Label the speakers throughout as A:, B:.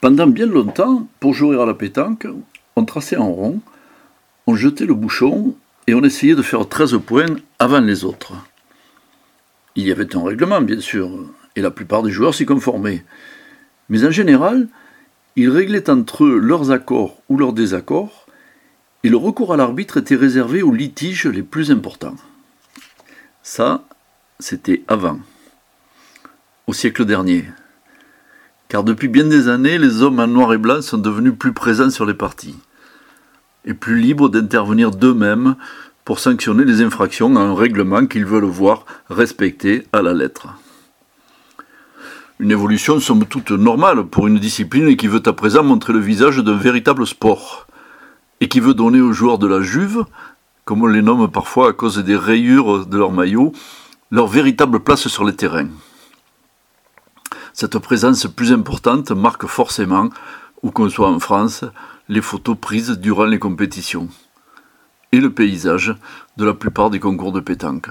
A: Pendant bien longtemps, pour jouer à la pétanque, on traçait en rond, on jetait le bouchon et on essayait de faire 13 points avant les autres. Il y avait un règlement, bien sûr, et la plupart des joueurs s'y conformaient. Mais en général, ils réglaient entre eux leurs accords ou leurs désaccords, et le recours à l'arbitre était réservé aux litiges les plus importants. Ça, c'était avant, au siècle dernier. Car depuis bien des années, les hommes en noir et blanc sont devenus plus présents sur les parties, et plus libres d'intervenir d'eux-mêmes pour sanctionner les infractions à un règlement qu'ils veulent voir respecté à la lettre. Une évolution somme toute normale pour une discipline qui veut à présent montrer le visage d'un véritable sport, et qui veut donner aux joueurs de la Juve, comme on les nomme parfois à cause des rayures de leur maillot, leur véritable place sur les terrains. Cette présence plus importante marque forcément, où qu'on soit en France, les photos prises durant les compétitions et le paysage de la plupart des concours de pétanque.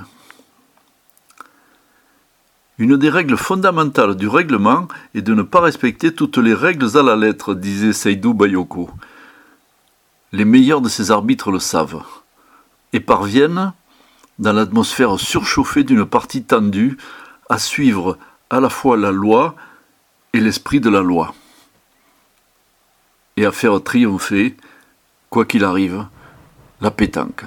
A: Une des règles fondamentales du règlement est de ne pas respecter toutes les règles à la lettre, disait Seydou Bayoko. Les meilleurs de ces arbitres le savent et parviennent, dans l'atmosphère surchauffée d'une partie tendue, à suivre à la fois la loi et l'esprit de la loi, et à faire triompher, quoi qu'il arrive, la pétanque.